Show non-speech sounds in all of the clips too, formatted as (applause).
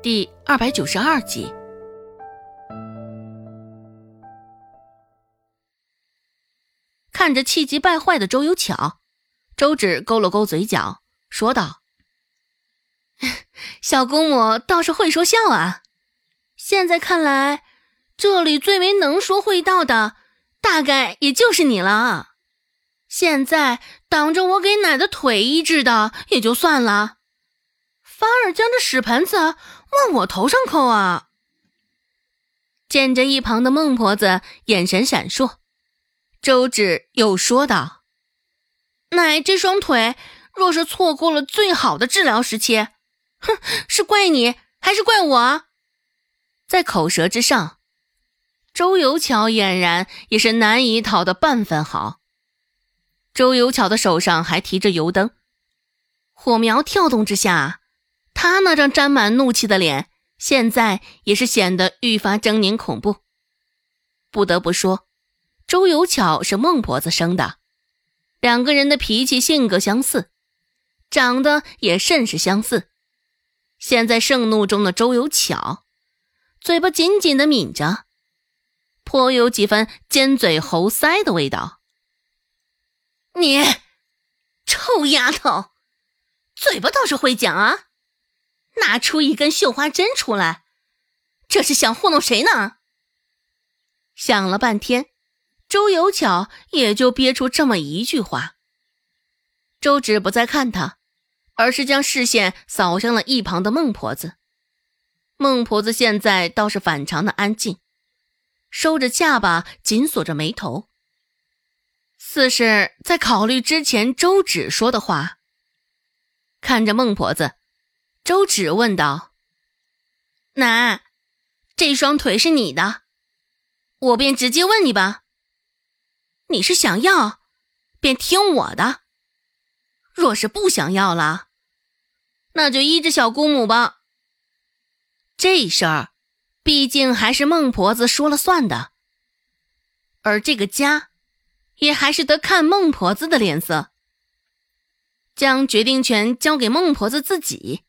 第二百九十二集。看着气急败坏的周有巧，周芷勾了勾嘴角，说道：“ (laughs) 小姑母倒是会说笑啊！现在看来，这里最为能说会道的，大概也就是你了。现在挡着我给奶的腿医治的也就算了，反而将这屎盆子往我头上扣啊！”见着一旁的孟婆子眼神闪烁。周芷又说道：“奶这双腿若是错过了最好的治疗时期，哼，是怪你还是怪我？”在口舌之上，周有巧俨然也是难以讨得半分好。周有巧的手上还提着油灯，火苗跳动之下，他那张沾满怒气的脸，现在也是显得愈发狰狞恐怖。不得不说。周有巧是孟婆子生的，两个人的脾气性格相似，长得也甚是相似。现在盛怒中的周有巧，嘴巴紧紧的抿着，颇有几分尖嘴猴腮的味道。你，臭丫头，嘴巴倒是会讲啊！拿出一根绣花针出来，这是想糊弄谁呢？想了半天。周有巧也就憋出这么一句话。周芷不再看他，而是将视线扫向了一旁的孟婆子。孟婆子现在倒是反常的安静，收着下巴，紧锁着眉头，似是在考虑之前周芷说的话。看着孟婆子，周芷问道：“奶，这双腿是你的，我便直接问你吧。”你是想要，便听我的；若是不想要了，那就依着小姑母吧。这事儿，毕竟还是孟婆子说了算的，而这个家，也还是得看孟婆子的脸色。将决定权交给孟婆子自己，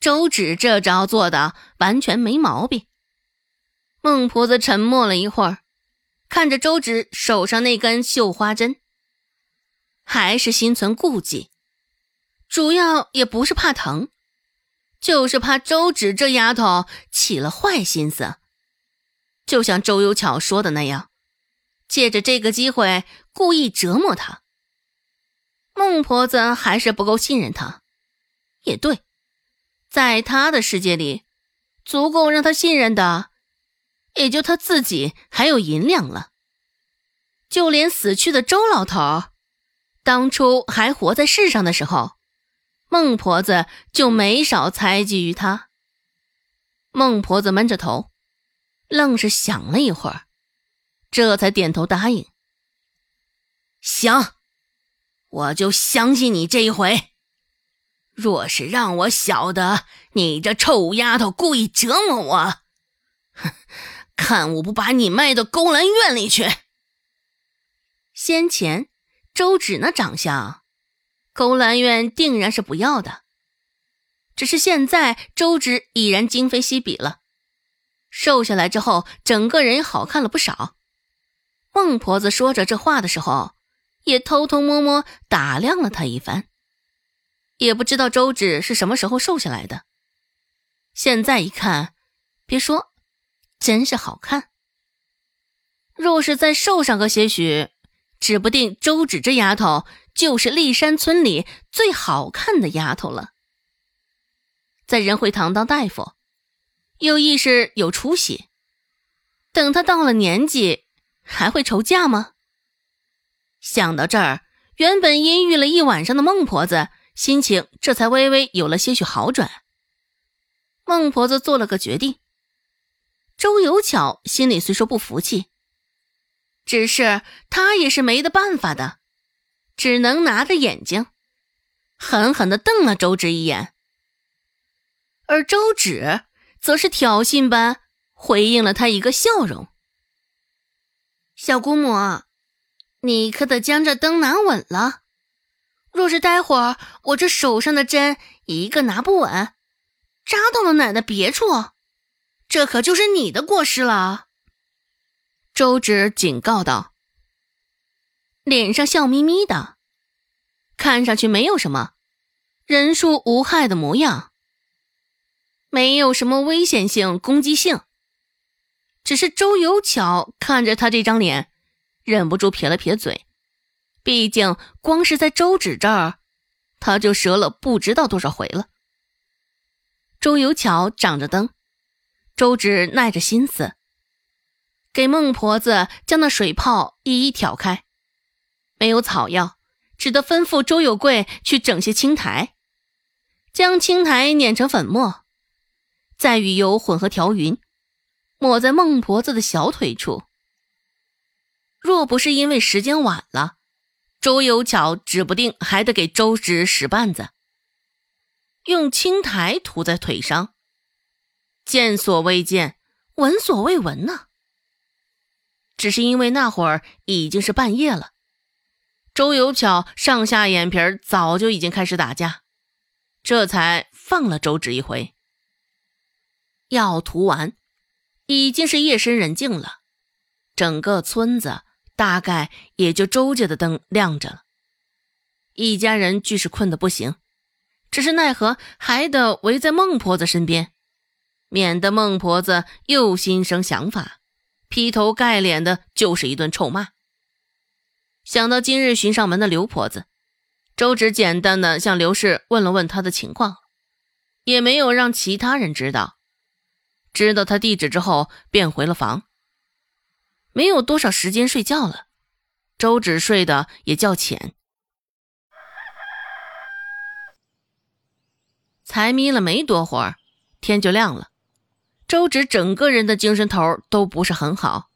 周芷这招做的完全没毛病。孟婆子沉默了一会儿。看着周芷手上那根绣花针，还是心存顾忌，主要也不是怕疼，就是怕周芷这丫头起了坏心思，就像周有巧说的那样，借着这个机会故意折磨她。孟婆子还是不够信任她，也对，在他的世界里，足够让他信任的。也就他自己还有银两了，就连死去的周老头，当初还活在世上的时候，孟婆子就没少猜忌于他。孟婆子闷着头，愣是想了一会儿，这才点头答应：“行，我就相信你这一回。若是让我晓得你这臭丫头故意折磨我，哼！”看我不把你卖到勾栏院里去！先前周芷那长相，勾栏院定然是不要的。只是现在周芷已然今非昔比了，瘦下来之后，整个人好看了不少。孟婆子说着这话的时候，也偷偷摸摸打量了她一番，也不知道周芷是什么时候瘦下来的。现在一看，别说。真是好看。若是再瘦上个些许，指不定周芷这丫头就是丽山村里最好看的丫头了。在仁惠堂当大夫，又亦是有出息。等她到了年纪，还会愁嫁吗？想到这儿，原本阴郁了一晚上的孟婆子心情这才微微有了些许好转。孟婆子做了个决定。周有巧心里虽说不服气，只是他也是没得办法的，只能拿着眼睛狠狠的瞪了周芷一眼，而周芷则是挑衅般回应了他一个笑容：“小姑母，你可得将这灯拿稳了，若是待会儿我这手上的针一个拿不稳，扎到了奶的别处，这可就是你的过失了。”周芷警告道，脸上笑眯眯的，看上去没有什么，人畜无害的模样，没有什么危险性、攻击性。只是周有巧看着他这张脸，忍不住撇了撇嘴。毕竟光是在周芷这儿，他就折了不知道多少回了。周有巧掌着灯，周芷耐着心思，给孟婆子将那水泡一一挑开。没有草药，只得吩咐周有贵去整些青苔，将青苔碾成粉末，再与油混合调匀。抹在孟婆子的小腿处。若不是因为时间晚了，周有巧指不定还得给周芷使绊子。用青苔涂在腿上，见所未见，闻所未闻呢。只是因为那会儿已经是半夜了，周有巧上下眼皮早就已经开始打架，这才放了周芷一回。药涂完。已经是夜深人静了，整个村子大概也就周家的灯亮着了。一家人俱是困得不行，只是奈何还得围在孟婆子身边，免得孟婆子又心生想法，劈头盖脸的就是一顿臭骂。想到今日寻上门的刘婆子，周芷简单的向刘氏问了问她的情况，也没有让其他人知道。知道他地址之后，便回了房。没有多少时间睡觉了，周芷睡得也较浅。才眯了没多会儿，天就亮了。周芷整个人的精神头都不是很好，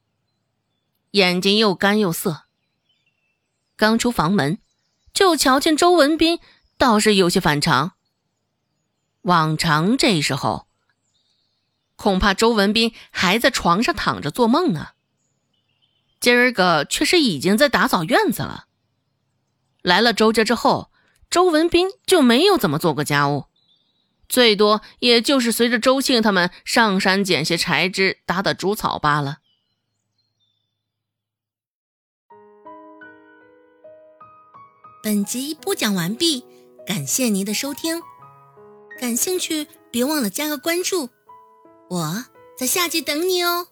眼睛又干又涩。刚出房门，就瞧见周文斌，倒是有些反常。往常这时候。恐怕周文斌还在床上躺着做梦呢。今儿个却是已经在打扫院子了。来了周家之后，周文斌就没有怎么做过家务，最多也就是随着周庆他们上山捡些柴枝打打猪草罢了。本集播讲完毕，感谢您的收听。感兴趣，别忘了加个关注。我在下集等你哦。